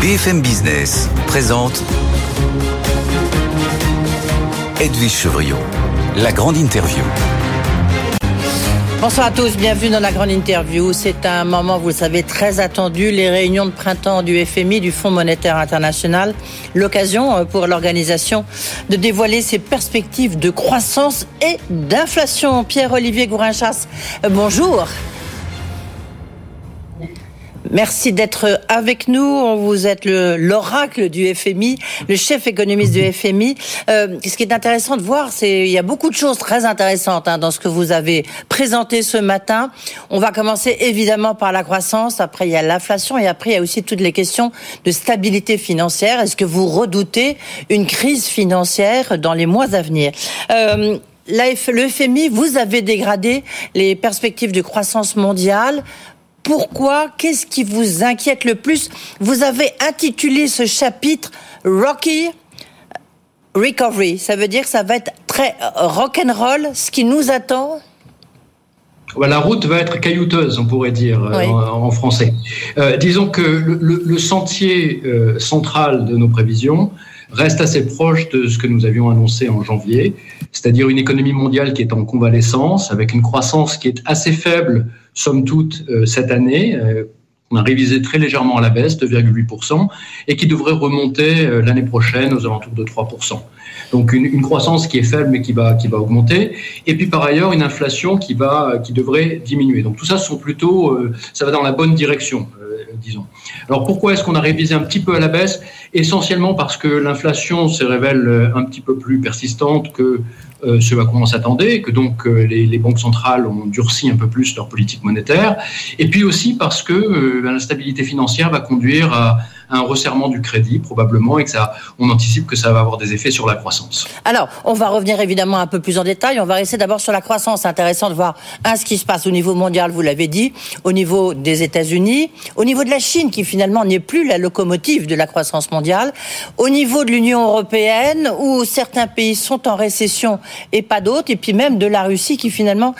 BFM Business présente Edwige Chevriot, la grande interview. Bonsoir à tous, bienvenue dans la grande interview. C'est un moment, vous le savez, très attendu, les réunions de printemps du FMI, du Fonds monétaire international. L'occasion euh, pour l'organisation de dévoiler ses perspectives de croissance et d'inflation. Pierre-Olivier Gourinchas, euh, bonjour. Merci d'être avec nous. Vous êtes l'oracle du FMI, le chef économiste du FMI. Euh, ce qui est intéressant de voir, c'est il y a beaucoup de choses très intéressantes hein, dans ce que vous avez présenté ce matin. On va commencer évidemment par la croissance. Après, il y a l'inflation et après, il y a aussi toutes les questions de stabilité financière. Est-ce que vous redoutez une crise financière dans les mois à venir? Euh, le FMI, vous avez dégradé les perspectives de croissance mondiale pourquoi? Qu'est-ce qui vous inquiète le plus? Vous avez intitulé ce chapitre Rocky Recovery. Ça veut dire que ça va être très rock'n'roll, ce qui nous attend? La route va être caillouteuse, on pourrait dire euh, en, français. Euh, disons que le, sentier euh, central de nos prévisions reste assez proche de ce que nous avions annoncé en janvier, c'est-à-dire une économie mondiale qui est en convalescence, avec une croissance qui est assez faible somme toute, euh, cette année. Euh, on a révisé très légèrement à la baisse, 2,8%, et qui devrait remonter euh, l'année prochaine aux alentours de 3%. Donc une, croissance qui est faible mais qui va, qui va augmenter. Et puis par ailleurs, une inflation qui, va, qui devrait diminuer. Donc tout ça sont plutôt, ça va dans la bonne direction, disons. Alors pourquoi est-ce qu'on a révisé un petit peu à la baisse? Essentiellement parce que l'inflation se révèle un petit peu plus persistante que euh, ce à quoi on s'attendait, que donc euh, les, banques centrales ont durci un peu plus leur politique monétaire, et puis aussi parce que euh, ben, la stabilité financière va conduire à un resserrement du crédit probablement et que ça, on anticipe que ça va avoir des effets sur la croissance. Alors, on va revenir évidemment un peu plus en détail. On va rester d'abord sur la croissance. Intéressant de voir ce qui se passe au niveau mondial, vous l'avez dit, au niveau des États-Unis, au niveau de la Chine qui finalement n'est plus la locomotive de la croissance mondiale, au niveau de l'Union européenne où certains pays sont en récession et pas d'autres, et puis même de la Russie qui finalement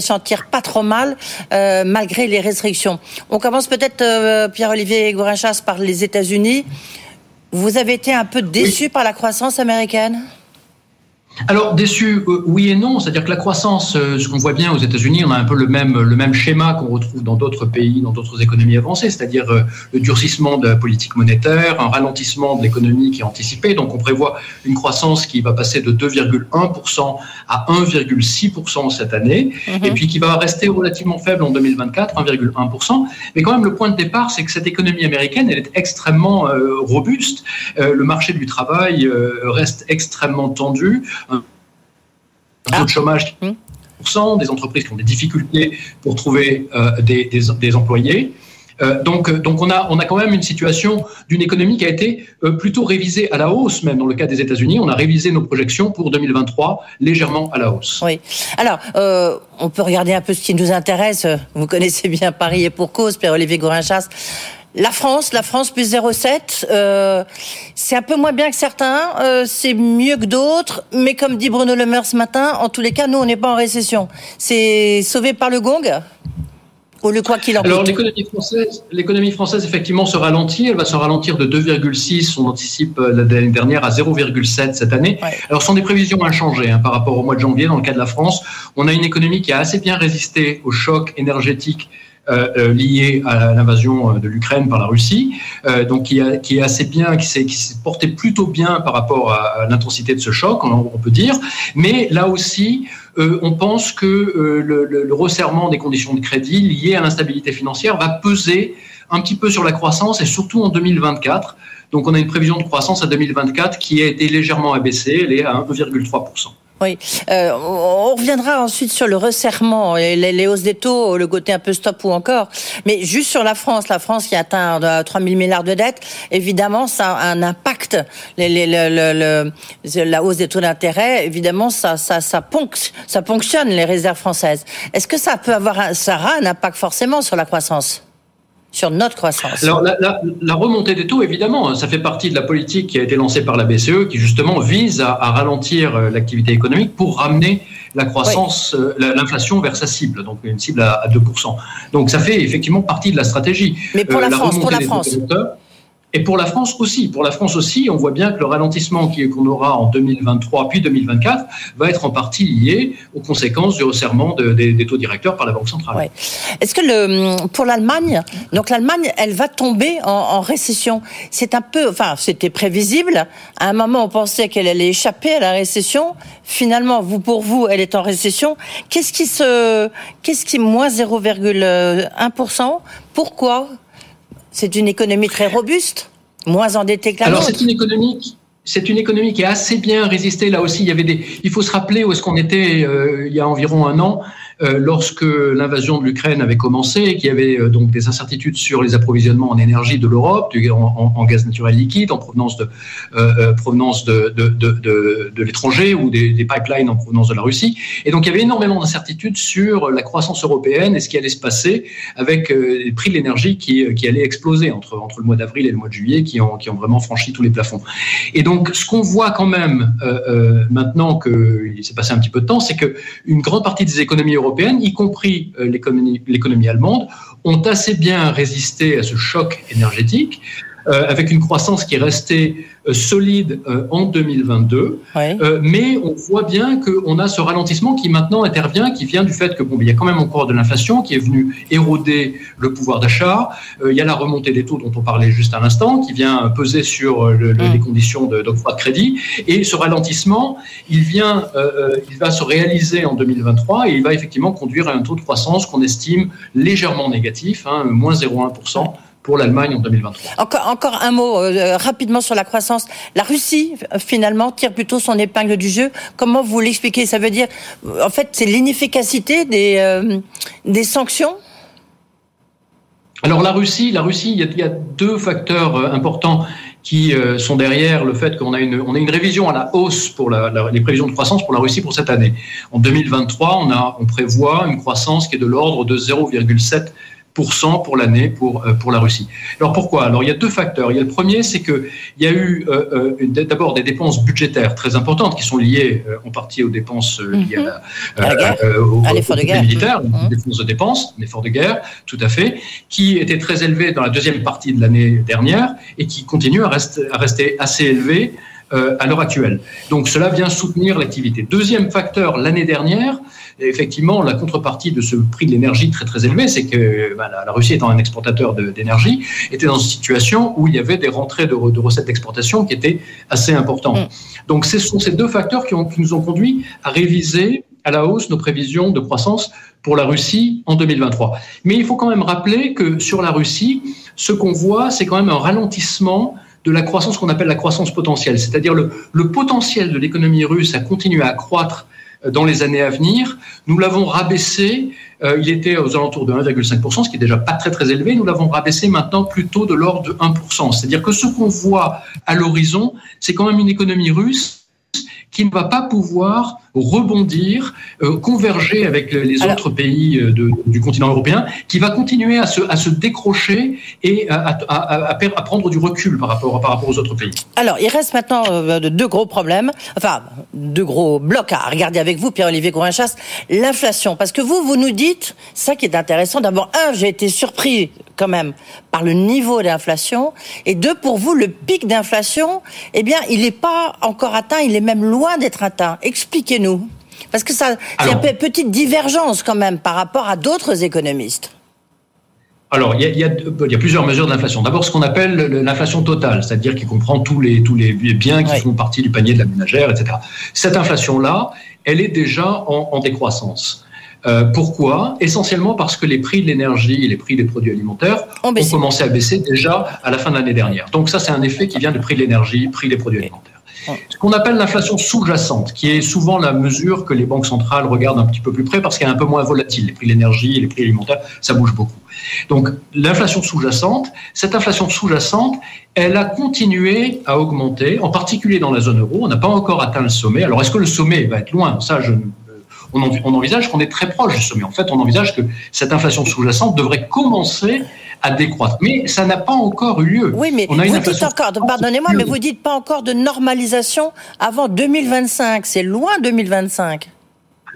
s'en tire pas trop mal euh, malgré les restrictions. On commence peut-être euh, Pierre-Olivier Gourinchas par les États-Unis. Vous avez été un peu déçu par la croissance américaine? Alors déçu, euh, oui et non. C'est-à-dire que la croissance, euh, ce qu'on voit bien aux États-Unis, on a un peu le même le même schéma qu'on retrouve dans d'autres pays, dans d'autres économies avancées, c'est-à-dire euh, le durcissement de la politique monétaire, un ralentissement de l'économie qui est anticipé. Donc on prévoit une croissance qui va passer de 2,1% à 1,6% cette année, mhm. et puis qui va rester relativement faible en 2024, 1,1%. Mais quand même, le point de départ, c'est que cette économie américaine, elle est extrêmement robuste. le marché du travail reste extrêmement tendu un taux de ah. chômage mmh. des entreprises qui ont des difficultés pour trouver euh, des, des, employés. Euh, donc, donc on, a, on a quand même une situation d'une économie qui a été euh, plutôt révisée à la hausse, même dans le cas des États-Unis. On a révisé nos projections pour 2023 légèrement à la hausse. Oui. Alors, on peut regarder un peu ce qui nous intéresse. Vous connaissez bien Paris et pour cause, Pierre-Olivier Gourinchas. La France, la France plus 0,7, euh, c'est un peu moins bien que certains, euh, c'est mieux que d'autres, mais comme dit Bruno Le Maire ce matin, en tous les cas, nous, on n'est pas en récession. C'est sauvé par le gong ou le quoi qu'il en Alors l'économie française, l'économie française effectivement se ralentit. Elle va se ralentir de 2,6. On anticipe euh, l'année dernière à 0,7 cette année. Alors ce sont des prévisions inchangées hein, par rapport au mois de janvier. Dans le cas de la France, on a une économie qui a assez bien résisté au choc énergétique euh, euh, lié à l'invasion euh, de l'Ukraine par la Russie, qui, est assez bien, qui s'est porté plutôt bien par rapport à, l'intensité de ce choc, on, peut dire. Mais là aussi, on pense que le, resserrement des conditions de crédit liées à l'instabilité financière va peser un petit peu sur la croissance et surtout en 2024. Donc on a une prévision de croissance à 2024 qui a été légèrement abaissée, elle est à 1,3%. Oui, euh, on reviendra ensuite sur le resserrement et les, hausses des taux, le côté un peu stop ou encore. Mais juste sur la France, la France qui atteint 3 000 milliards de dettes, évidemment, ça a un impact. Les, les, le, la hausse des taux d'intérêt, évidemment, ça, ça, ça, ça ponctionne les réserves françaises. Est-ce que ça peut avoir, ça aura un impact forcément sur la croissance? Sur notre croissance Alors, la, remontée des taux, évidemment, ça fait partie de la politique qui a été lancée par la BCE, qui justement vise à, ralentir euh, l'activité économique pour ramener la croissance, euh, l'inflation vers sa cible, donc une cible à, 2%. Donc ça fait effectivement partie de la stratégie. Mais pour euh, la, France, pour la France. Et pour la France aussi. Pour la France aussi, on voit bien que le ralentissement qu'on aura en 2023 puis 2024 va être en partie lié aux conséquences du resserrement des, taux directeurs par la Banque centrale. Est-ce que le, pour l'Allemagne, donc l'Allemagne, elle va tomber en, récession? C'est un peu, enfin, c'était prévisible. À un moment, on pensait qu'elle allait échapper à la récession. Finalement, vous pour vous, elle est en récession. Qu'est-ce qui se, qu'est-ce qui moins 0,1% Pourquoi? C'est une économie très robuste, moins endettée que la Alors c'est une économie c'est une économie qui a assez bien résisté. Là aussi, il y avait des. Il faut se rappeler où est-ce qu'on était euh, il y a environ un an. Euh, lorsque l'invasion de l'Ukraine avait commencé qu'il y avait euh, donc des incertitudes sur les approvisionnements en énergie de l'Europe, en, gaz naturel liquide en provenance de euh, provenance de, de, de, de l'étranger ou des, pipelines en provenance de la Russie. Et donc il y avait énormément d'incertitudes sur la croissance européenne et ce qui allait se passer avec les prix de l'énergie qui, qui allaient exploser entre, entre le mois d'avril et le mois de juillet, qui ont, qui ont vraiment franchi tous les plafonds. Et donc ce qu'on voit quand même maintenant qu'il s'est passé un petit peu de temps, c'est que une grande partie des économies européennes y compris euh, l'économie allemande, ont assez bien résisté à ce choc énergétique. Euh, avec une croissance qui est restée euh, solide euh, en 2022. mais on voit bien qu'on a ce ralentissement qui maintenant intervient, qui vient du fait que bon, il y a quand même encore de l'inflation qui est venue éroder le pouvoir d'achat. il y a la remontée des taux dont on parlait juste à l'instant, qui vient peser sur les conditions d'octroi de, de, crédit. Et ce ralentissement, il vient, il va se réaliser en 2023 et il va effectivement conduire à un taux de croissance qu'on estime légèrement négatif, hein, moins 0,1% pour l'Allemagne en 2023. Encore, encore un mot euh, rapidement sur la croissance. La Russie, finalement, tire plutôt son épingle du jeu. Comment vous l'expliquez? Ça veut dire, en fait, c'est l'inefficacité des, euh, des sanctions? Alors la Russie, la Russie, il y a, deux facteurs euh, importants qui sont derrière le fait qu'on a une, on a une révision à la hausse pour la, les prévisions de croissance pour la Russie pour cette année. En 2023, on, a, on prévoit une croissance qui est de l'ordre de 0,7 pour l'année pour, euh, pour la Russie. Alors pourquoi? Alors il y a deux facteurs. Il y a le premier, c'est qu'il y a eu euh, euh, d'abord des dépenses budgétaires très importantes qui sont liées en partie aux dépenses liées à, la, à l'effort de guerre militaire, mmh. dépenses de dépenses, l'effort de guerre, tout à fait, qui étaient très élevées dans la deuxième partie de l'année dernière et qui continuent à rester, à rester assez élevées à l'heure actuelle. Donc cela vient soutenir l'activité. Deuxième facteur, l'année dernière, effectivement, la contrepartie de ce prix de l'énergie très très élevé, c'est que bah, la, Russie étant un exportateur d'énergie, était dans une situation où il y avait des rentrées de, recettes d'exportation qui étaient assez importantes. Mm. Donc ce sont ces deux facteurs qui, ont, qui nous ont conduit à réviser à la hausse nos prévisions de croissance pour la Russie en 2023. Mais il faut quand même rappeler que sur la Russie, ce qu'on voit, c'est quand même un ralentissement de la croissance qu'on appelle la croissance potentielle, c'est-à-dire le, le potentiel de l'économie russe a continué à croître dans les années à venir. Nous l'avons rabaissé, euh, il était aux alentours de 1,5%, ce qui est déjà pas très très élevé. Nous l'avons rabaissé maintenant plutôt de l'ordre de 1%. C'est-à-dire que ce qu'on voit à l'horizon, c'est quand même une économie russe qui ne va pas pouvoir rebondir, euh, converger avec les autres pays euh, du continent européen, qui va continuer à se, à se décrocher et à, à, à, prendre du recul par rapport, par rapport aux autres pays. Alors, il reste maintenant euh, deux gros problèmes, enfin, deux gros blocs à regarder avec vous, Pierre-Olivier Courinchas. L'inflation, parce que vous, vous nous dites, ça qui est intéressant, d'abord, un, j'ai été surpris quand même par le niveau d'inflation, et deux, pour vous, le pic d'inflation, eh bien, il n'est pas encore atteint, il est même loin d'être atteint. Expliquez nous Parce que ça, il y a une petite divergence quand même par rapport à d'autres économistes. Alors, il y, a, plusieurs mesures d'inflation. D'abord, ce qu'on appelle l'inflation totale, c'est-à-dire qui comprend tous les, tous les biens qui font partie du panier de la ménagère, etc. Cette inflation-là, elle est déjà en, décroissance. Euh, pourquoi? Essentiellement parce que les prix de l'énergie et les prix des produits alimentaires ont, ont commencé à baisser déjà à la fin de l'année dernière. Donc ça, c'est un effet qui vient du prix de l'énergie, prix des produits alimentaires. Ce qu'on appelle l'inflation sous-jacente, qui est souvent la mesure que les banques centrales regardent un petit peu plus près parce qu'elle est un peu moins volatile. Les prix de l'énergie et les prix alimentaires, ça bouge beaucoup. Donc l'inflation sous-jacente, cette inflation sous-jacente, elle a continué à augmenter, en particulier dans la zone euro. On n'a pas encore atteint le sommet. Alors est-ce que le sommet va être loin? Ça, je on, envisage qu'on est très proche du sommet. En fait, on envisage que cette inflation sous-jacente devrait commencer à décroître. Mais ça n'a pas encore eu lieu. Oui, mais vous dites encore, pardonnez-moi, mais vous dites pas encore de normalisation avant 2025. C'est loin 2025.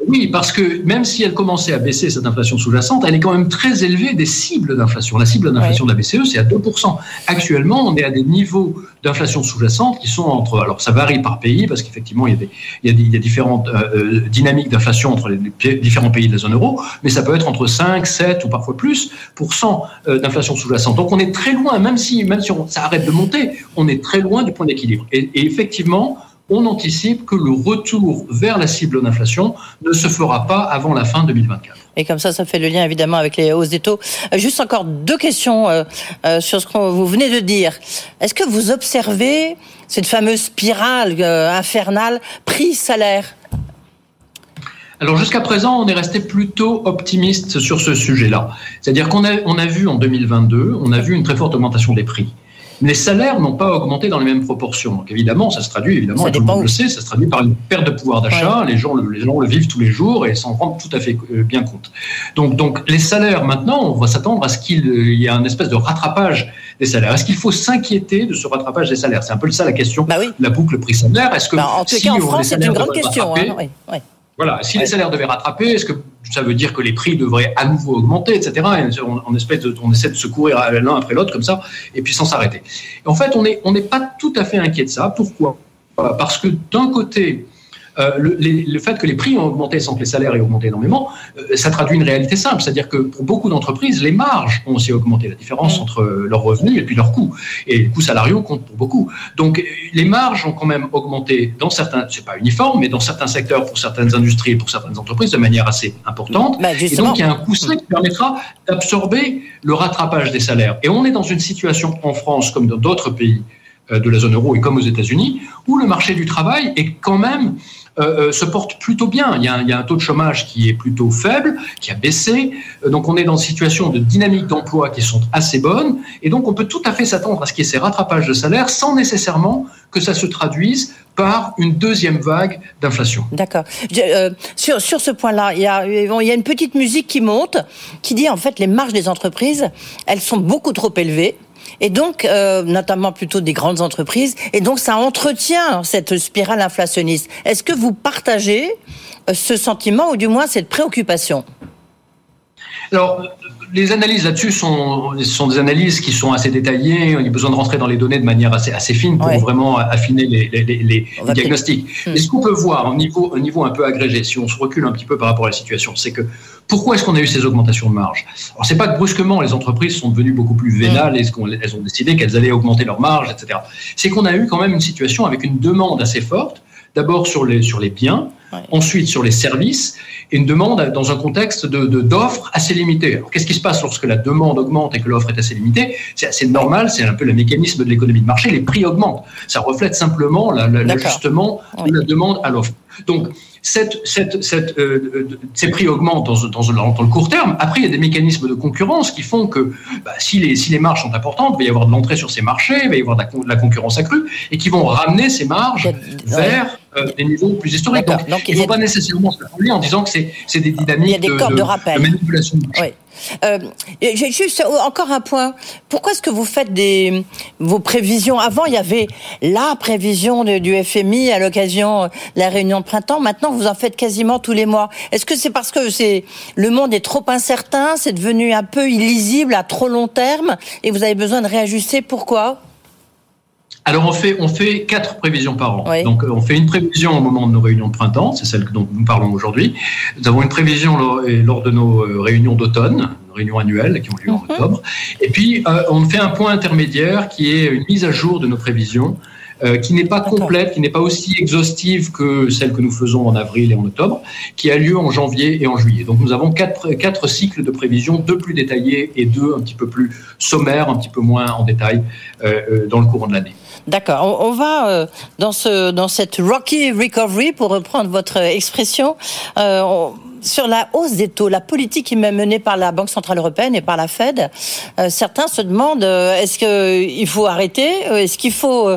Oui, parce que même si elle commençait à baisser cette inflation sous-jacente, elle est quand même très élevée des cibles d'inflation. La cible d'inflation de la BCE, c'est à 2%. Actuellement, on est à des niveaux d'inflation sous-jacente qui sont entre. Alors, ça varie par pays, parce qu'effectivement, il, y a il, y a différentes euh, dynamiques d'inflation entre les différents pays de la zone euro, mais ça peut être entre 5, 7 ou parfois plus pour cent euh, d'inflation sous-jacente. Donc, on est très loin, même si, même si ça arrête de monter, on est très loin du point d'équilibre. et effectivement, on anticipe que le retour vers la cible d'inflation ne se fera pas avant la fin 2024. Et comme ça, ça fait le lien évidemment avec les hausses des taux. Euh, juste encore deux questions euh, euh, sur ce que vous venez de dire. Est-ce que vous observez cette fameuse spirale infernale prix-salaire? Alors jusqu'à présent, on est resté plutôt optimiste sur ce sujet-là. C'est-à-dire qu'on a, on a vu en 2022, on a vu une très forte augmentation des prix les salaires n'ont pas augmenté dans les mêmes proportions. Donc évidemment, ça se traduit, évidemment, tout le monde le sait, ça se traduit par une perte de pouvoir d'achat. Les, gens, les gens le vivent tous les jours et s'en rendent tout à fait euh, bien compte. Donc, donc les salaires, maintenant, on va s'attendre à ce qu'il y ait un espèce de rattrapage des salaires. Est-ce qu'il faut s'inquiéter de ce rattrapage des salaires? C'est un peu ça la question, bah la boucle prix-salaire. Est-ce que bah, en tout cas, en France, c'est une grande question. Hein, voilà, si les salaires devaient rattraper, est-ce que ça veut dire que les prix devraient à nouveau augmenter, etc. on, espèce de, on essaie de se courir l'un après l'autre comme ça, et puis sans s'arrêter. En fait, on n'est on pas tout à fait inquiet de ça. Pourquoi? Parce que d'un côté, euh, le, fait que les prix ont augmenté sans que les salaires aient augmenté énormément, euh, ça traduit une réalité simple. C'est-à-dire que pour beaucoup d'entreprises, les marges ont aussi augmenté. La différence entre leurs revenus et puis leurs coûts. Et les coûts salariaux comptent pour beaucoup. Donc les marges ont quand même augmenté dans certains, c'est pas uniforme, mais dans certains secteurs, pour certaines industries et pour certaines entreprises, de manière assez importante. Bah, et donc il y a un coussin qui permettra d'absorber le rattrapage des salaires. Et on est dans une situation en France comme dans d'autres pays de la zone euro et comme aux États-Unis, où le marché du travail est quand même euh, euh, se porte plutôt bien. Il y, a un, taux de chômage qui est plutôt faible, qui a baissé. Euh, donc on est dans une situation de dynamique d'emploi qui sont assez bonnes. Et donc on peut tout à fait s'attendre à ce qu'il y ait ces rattrapages de salaire sans nécessairement que ça se traduise par une deuxième vague d'inflation. D'accord. sur, sur ce point-là, il il y a une petite musique qui monte, qui dit en fait les marges des entreprises, elles sont beaucoup trop élevées et donc euh, notamment plutôt des grandes entreprises, et donc ça entretient cette spirale inflationniste. Est-ce que vous partagez euh, ce sentiment ou du moins cette préoccupation? Les analyses là-dessus sont, sont des analyses qui sont assez détaillées. Il y a besoin de rentrer dans les données de manière assez, assez fine pour vraiment affiner les, les, les, diagnostics. Hmm. Mais ce qu'on peut voir au niveau, au niveau un peu agrégé, si on se recule un petit peu par rapport à la situation, c'est que pourquoi est-ce qu'on a eu ces augmentations de marge? Alors, c'est pas que brusquement les entreprises sont devenues beaucoup plus vénales mm. et qu'elles ont décidé qu'elles allaient augmenter leurs marges, etc. C'est qu'on a eu quand même une situation avec une demande assez forte, d'abord sur les, sur les biens, ensuite sur les services, et une demande dans un contexte d'offres de, d'offres assez limitées. Alors, qu'est-ce qui se passe lorsque la demande augmente et que l'offre est assez limitée? C'est assez normal, c'est un peu le mécanisme de l'économie de marché, les prix augmentent. Ça reflète simplement l'ajustement de la demande à l'offre. Donc, cette, cette, cette, euh, ces prix augmentent dans, dans, dans, le court terme. Après, il y a des mécanismes de concurrence qui font que bah, si, les, si les marges sont importantes, il va y avoir de l'entrée sur ces marchés, il va y avoir de la, concurrence accrue, et qui vont ramener ces marges vers euh, des niveaux plus historiques. Donc, il ne faut pas nécessairement se en disant que c'est des dynamiques de, de, manipulation. Oui. Euh, J'ai juste encore un point. Pourquoi est-ce que vous faites des vos prévisions? Avant, il y avait la prévision du FMI à l'occasion de la réunion de printemps. Maintenant, vous en faites quasiment tous les mois. Est-ce que c'est parce que c'est le monde est trop incertain, c'est devenu un peu illisible à trop long terme, et vous avez besoin de réajuster? Pourquoi? Alors on fait on fait quatre prévisions par an. Donc euh, on fait une prévision au moment de nos réunions de printemps, c'est celle dont nous parlons aujourd'hui. Nous avons une prévision lors, de nos euh, réunions d'automne, réunions annuelles qui ont lieu en mhm. octobre. Et puis euh, on fait un point intermédiaire qui est une mise à jour de nos prévisions. qui n'est pas complète, qui n'est pas aussi exhaustive que celle que nous faisons en avril et en octobre, qui a lieu en janvier et en juillet. Donc nous avons quatre, quatre cycles de prévisions, deux plus détaillés et deux un petit peu plus sommaires, un petit peu moins en détail dans le courant de l'année. D'accord. On, va euh, dans ce dans cette rocky recovery, pour reprendre votre expression, euh, sur la hausse des taux, la politique qui est menée par la Banque centrale européenne et par la Fed. Euh, certains se demandent est-ce qu'il faut arrêter, est-ce qu'il faut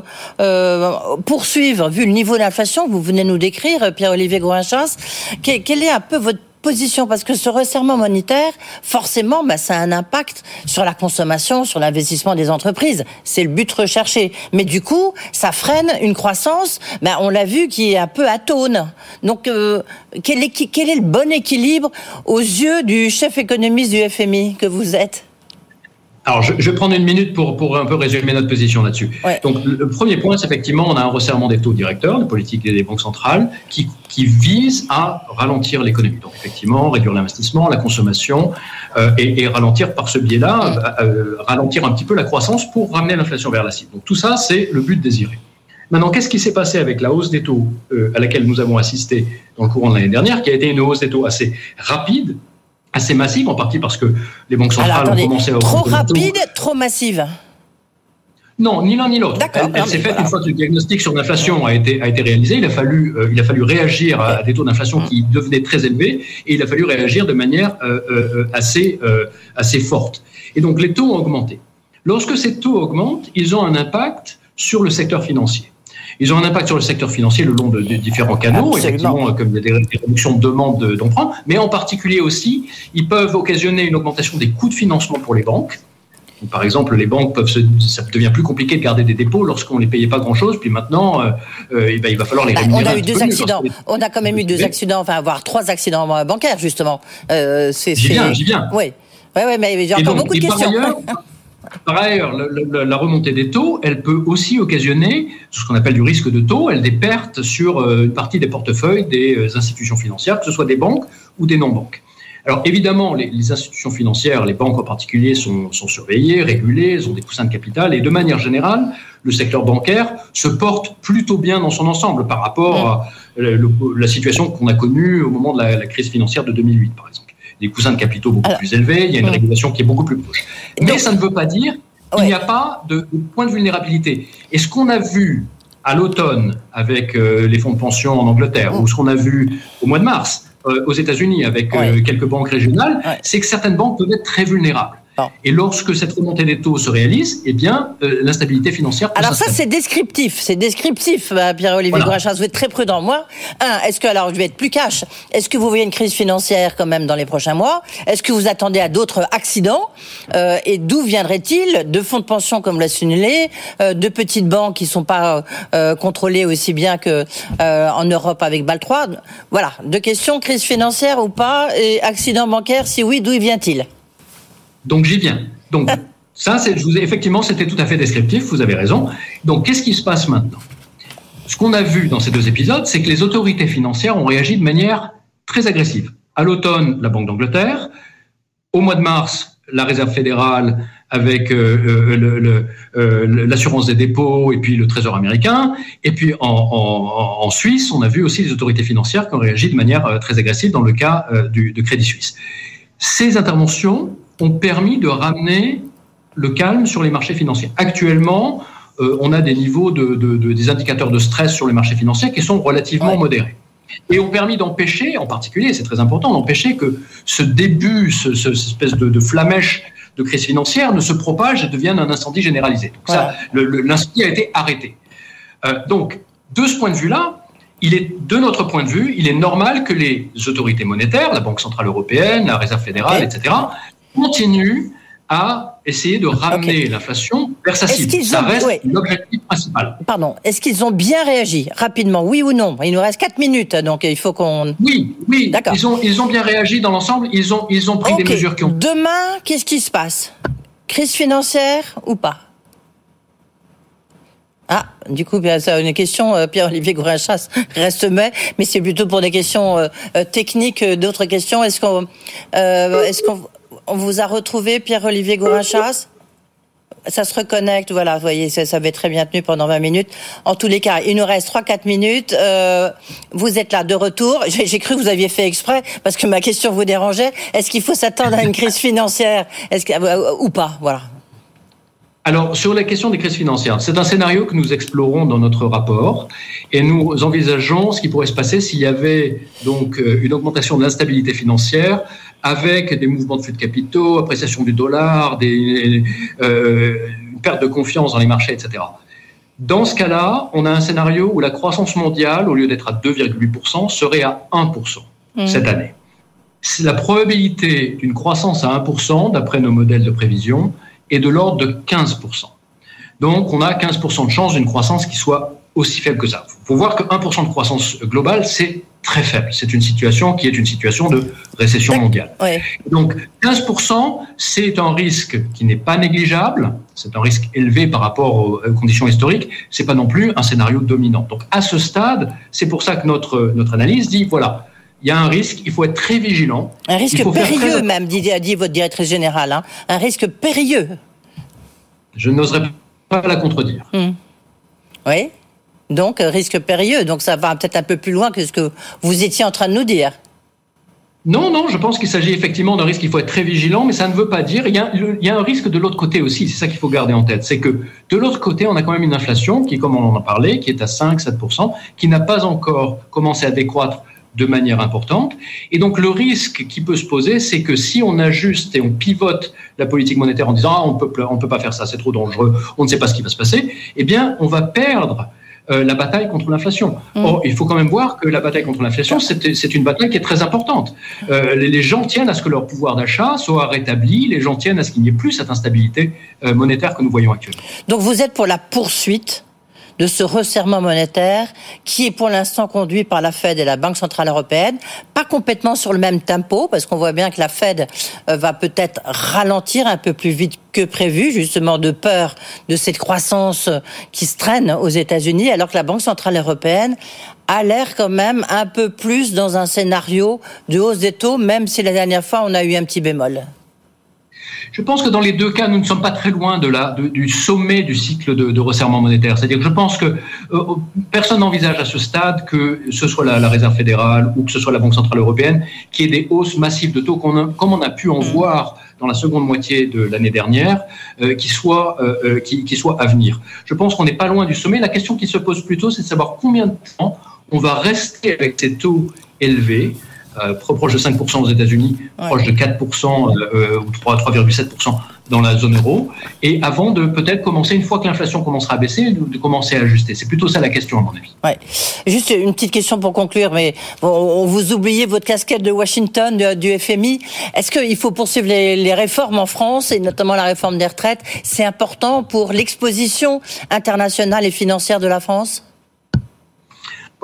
poursuivre vu le niveau d'inflation que vous venez nous décrire, Pierre-Olivier Gouinchas. Quel, quel est un peu votre position Parce que ce resserrement monétaire, forcément, bah, ça a un impact sur la consommation, sur l'investissement des entreprises. C'est le but recherché. Mais du coup, ça freine une croissance, bah, on l'a vu, qui est un peu atone. Donc, euh, quel, est, quel est le bon équilibre aux yeux du chef économiste du FMI que vous êtes? Alors, je, je, vais prendre une minute pour, pour un peu résumer notre position là-dessus. Donc, le premier point, c'est effectivement, on a un resserrement des taux directeurs, de politique des banques centrales, qui, qui vise à ralentir l'économie. Donc, effectivement, réduire l'investissement, la consommation, euh, et, et, ralentir par ce biais-là, euh, euh, ralentir un petit peu la croissance pour ramener l'inflation vers la cible. Donc, tout ça, c'est le but désiré. Maintenant, qu'est-ce qui s'est passé avec la hausse des taux euh, à laquelle nous avons assisté dans le courant de l'année dernière, qui a été une hausse des taux assez rapide, assez massive, en partie parce que les banques centrales ont commencé à trop rapide, trop massive. Non, ni l'un ni l'autre. Elle, s'est faite une fois que le diagnostic sur l'inflation a été, a été réalisé. Il a fallu, euh, il a fallu réagir à, des taux d'inflation qui devenaient très élevés et il a fallu réagir de manière euh, euh, assez, assez forte. Et donc les taux ont augmenté. Lorsque ces taux augmentent, ils ont un impact sur le secteur financier. Ils ont un impact sur le secteur financier le long de, différents canaux, effectivement, comme il y a des, réductions de demande d'emprunt, mais en particulier aussi, ils peuvent occasionner une augmentation des coûts de financement pour les banques. Par exemple, les banques peuvent se, ça devient plus compliqué de garder des dépôts lorsqu'on ne les payait pas grand-chose, puis maintenant, euh, euh eh ben, il va falloir les bah. On a eu deux accidents. On a quand même eu deux accidents, enfin, voire trois accidents bancaires, justement. Euh, j'y viens, j'y viens. Oui, oui, oui mais j'ai encore beaucoup de questions. Par ailleurs, la remontée des taux, elle peut aussi occasionner ce qu'on appelle du risque de taux, elle des pertes sur euh, une partie des portefeuilles des euh, institutions financières, que ce soit des banques ou des non-banques. Alors évidemment, les, institutions financières, les banques en particulier, sont, surveillées, régulées, elles ont des coussins de capital, et de manière générale, le secteur bancaire se porte plutôt bien dans son ensemble par rapport à la situation qu'on a connue au moment de la, la crise financière de 2008, par exemple des coussins de capitaux beaucoup plus élevés, il y a une régulation qui est beaucoup plus proche. Mais ça ne veut pas dire qu'il n'y a pas de, point de vulnérabilité. Et ce qu'on a vu à l'automne avec euh, les fonds de pension en Angleterre, mm. ou ce qu'on a vu au mois de mars euh, aux États-Unis avec euh, quelques banques régionales, c'est que certaines banques peuvent être très vulnérables. Et lorsque cette remontée des taux se réalise, eh bien, euh, l'instabilité financière. Alors ça, c'est descriptif, c'est descriptif, euh, Pierre-Olivier voilà. Vous êtes très prudent. Moi, un, est-ce que alors je vais être plus cash Est-ce que vous voyez une crise financière quand même dans les prochains mois? Est-ce que vous attendez à d'autres accidents? Euh, Et d'où viendrait-il de fonds de pension comme la Sunilé, euh, de petites banques qui sont pas euh, contrôlées aussi bien que en Europe avec BAL 3 Voilà, deux questions crise financière ou pas? Et accident bancaire Si oui, d'où vient-il? Donc j'y viens. Donc ça, effectivement, c'était tout à fait descriptif, vous avez raison. Donc qu'est-ce qui se passe maintenant? Ce qu'on a vu dans ces deux épisodes, c'est que les autorités financières ont réagi de manière très agressive. À l'automne, la Banque d'Angleterre. Au mois de mars, la Réserve fédérale avec euh, euh, l'assurance des dépôts et puis le Trésor américain. Et puis en, Suisse, on a vu aussi les autorités financières qui ont réagi de manière euh, très agressive dans le cas du, de Crédit Suisse. Ces interventions ont permis de ramener le calme sur les marchés financiers. Actuellement, euh, on a des niveaux de, des indicateurs de stress sur les marchés financiers qui sont relativement modérés. Et ont permis d'empêcher, en particulier, c'est très important, d'empêcher que ce début, ce, cette espèce de, flamèche de crise financière ne se propage et devienne un incendie généralisé. Donc ça, l'incendie a été arrêté. Euh, donc, de ce point de vue-là, il est, de notre point de vue, il est normal que les autorités monétaires, la Banque Centrale Européenne, la Réserve fédérale, etc., continue à essayer de ramener l'inflation vers sa cible. Ça reste l'objectif principal. Pardon. Est-ce qu'ils ont bien réagi rapidement, oui ou non? Il nous reste 4 minutes, donc il faut qu'on. Oui, oui. D'accord. Ils ont, ils ont bien réagi dans l'ensemble. Ils ont, ils ont pris des mesures qui ont. Demain, qu'est-ce qui se passe? Crise financière ou pas? Ah, du coup, ça une question, euh, Pierre-Olivier Gourinchas reste mais, mais c'est plutôt pour des questions euh, euh, techniques, d'autres questions. Est-ce qu'on, est-ce qu'on, on vous a retrouvé, Pierre-Olivier Gourinchas ça se reconnecte, voilà, vous voyez, ça, ça avait très bien tenu pendant 20 minutes. En tous les cas, il nous reste 3-4 minutes. Euh, vous êtes là de retour. J'ai cru que vous aviez fait exprès parce que ma question vous dérangeait. Est-ce qu'il faut s'attendre à une crise financière? Euh, ou pas Voilà. Alors, sur la question des crises financières, c'est un scénario que nous explorons dans notre rapport et nous envisageons ce qui pourrait se passer s'il y avait donc euh, une augmentation de l'instabilité financière avec des mouvements de flux de capitaux, appréciation du dollar, des, euh, une perte de confiance dans les marchés, etc. Dans ce cas-là, on a un scénario où la croissance mondiale, au lieu d'être à 2,8%, serait à 1% mmh. cette année. la probabilité d'une croissance à 1%, d'après nos modèles de prévision, est de l'ordre de 15%. Donc, on a 15% de chance d'une croissance qui soit aussi faible que ça. Il faut voir que 1% de croissance globale, c'est très faible. C'est une situation qui est une situation de récession mondiale. Donc 15%, c'est un risque qui n'est pas négligeable, c'est un risque élevé par rapport aux conditions historiques, c'est pas non plus un scénario dominant. Donc à ce stade, c'est pour ça que notre, notre analyse dit, voilà, il y a un risque, il faut être très vigilant. Un risque périlleux même, dit, a dit votre directrice générale, hein. un risque périlleux. Je n'oserais pas la contredire. Hmm. Oui donc, euh, risque périlleux. Donc, ça va peut-être un peu plus loin que ce que vous étiez en train de nous dire. Non, non, je pense qu'il s'agit effectivement d'un risque, il faut être très vigilant, mais ça ne veut pas dire, il y a, un risque de l'autre côté aussi, c'est ça qu'il faut garder en tête, c'est que de l'autre côté, on a quand même une inflation qui, comme on en a parlé, qui est à 5-7%, qui n'a pas encore commencé à décroître de manière importante. Et donc le risque qui peut se poser, c'est que si on ajuste et on pivote la politique monétaire en disant ah, on peut on peut pas faire ça, c'est trop dangereux, on ne sait pas ce qui va se passer, eh bien on va perdre euh, la bataille contre l'inflation. Mm. Or, il faut quand même voir que la bataille contre l'inflation, c'est une bataille qui est très importante. Euh, les, gens tiennent à ce que leur pouvoir d'achat soit rétabli, les gens tiennent à ce qu'il n'y ait plus cette instabilité euh, monétaire que nous voyons actuellement. Donc vous êtes pour la poursuite de ce resserrement monétaire qui est pour l'instant conduit par la Fed et la Banque Centrale Européenne, pas complètement sur le même tempo, parce qu'on voit bien que la Fed euh, va peut-être ralentir un peu plus vite que prévu, justement de peur de cette croissance qui se traîne aux États-Unis, alors que la Banque Centrale Européenne a l'air quand même un peu plus dans un scénario de hausse des taux, même si la dernière fois on a eu un petit bémol. Je pense que dans les deux cas, nous ne sommes pas très loin de la, du sommet du cycle de, resserrement monétaire. C'est-à-dire que je pense que euh, personne n'envisage à ce stade que ce soit la, Réserve fédérale ou que ce soit la Banque centrale européenne qui ait des hausses massives de taux, comme on a pu en mm. voir dans la seconde moitié de l'année dernière, euh, qui, soit, euh, qui, qui soit à venir. Je pense qu'on n'est pas loin du sommet. La question qui se pose plutôt, c'est de savoir combien de temps on va rester avec ces taux élevés euh, proche de 5% aux États-Unis, proche de 4% euh, ou 3,7% dans la zone euro, et avant de peut-être commencer, une fois que l'inflation commencera à baisser, de, commencer à ajuster. C'est plutôt ça la question, à mon avis. Ouais. Juste une petite question pour conclure, mais vous oubliez votre casquette de Washington, du FMI. Est-ce qu'il faut poursuivre les, les, réformes en France, et notamment la réforme des retraites? C'est important pour l'exposition internationale et financière de la France?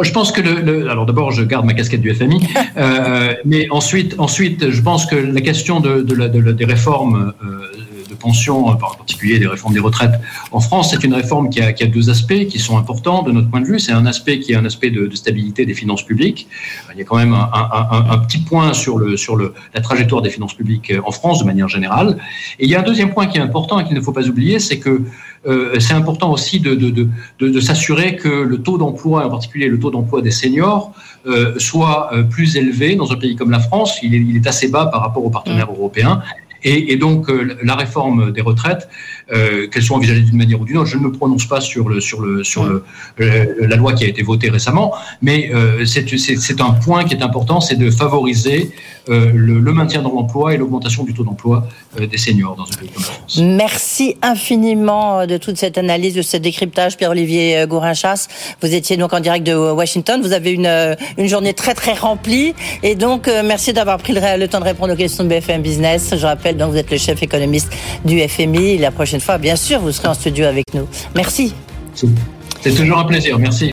Je pense que le, alors d'abord je garde ma casquette du FMI, euh, mais ensuite ensuite je pense que la question de, de, la, de des réformes euh, de pension, en particulier des réformes des retraites en France, c'est une réforme qui a, qui a, deux aspects qui sont importants de notre point de vue. C'est un aspect qui est un aspect de, de, stabilité des finances publiques. Il y a quand même un, un, un, petit point sur le sur le la trajectoire des finances publiques en France de manière générale. Et il y a un deuxième point qui est important et qu'il ne faut pas oublier, c'est que euh, c'est important aussi de, de, de, de s'assurer que le taux d'emploi, en particulier le taux d'emploi des seniors, euh, soit euh, plus élevé dans un pays comme la France. Il est, il est assez bas par rapport aux partenaires mmh. européens. Et, et, donc la réforme des retraites, euh, qu'elles soient envisagées d'une manière ou d'une autre, je ne me prononce pas sur le sur le sur le, la loi qui a été votée récemment, mais euh, c'est un point qui est important, c'est de favoriser euh, le, le, maintien dans l'emploi et l'augmentation du taux d'emploi euh, des seniors dans un pays comme la France. Merci infiniment de toute cette analyse, de ce décryptage, Pierre-Olivier euh, Gourinchas. Vous étiez donc en direct de Washington. Vous avez une, une journée très très remplie et donc merci d'avoir pris le, temps de répondre aux questions de BFM Business. Je rappelle donc vous êtes le chef économiste du FMI. La prochaine bien sûr, vous serez en studio avec nous. Merci. C'est toujours un plaisir. Merci.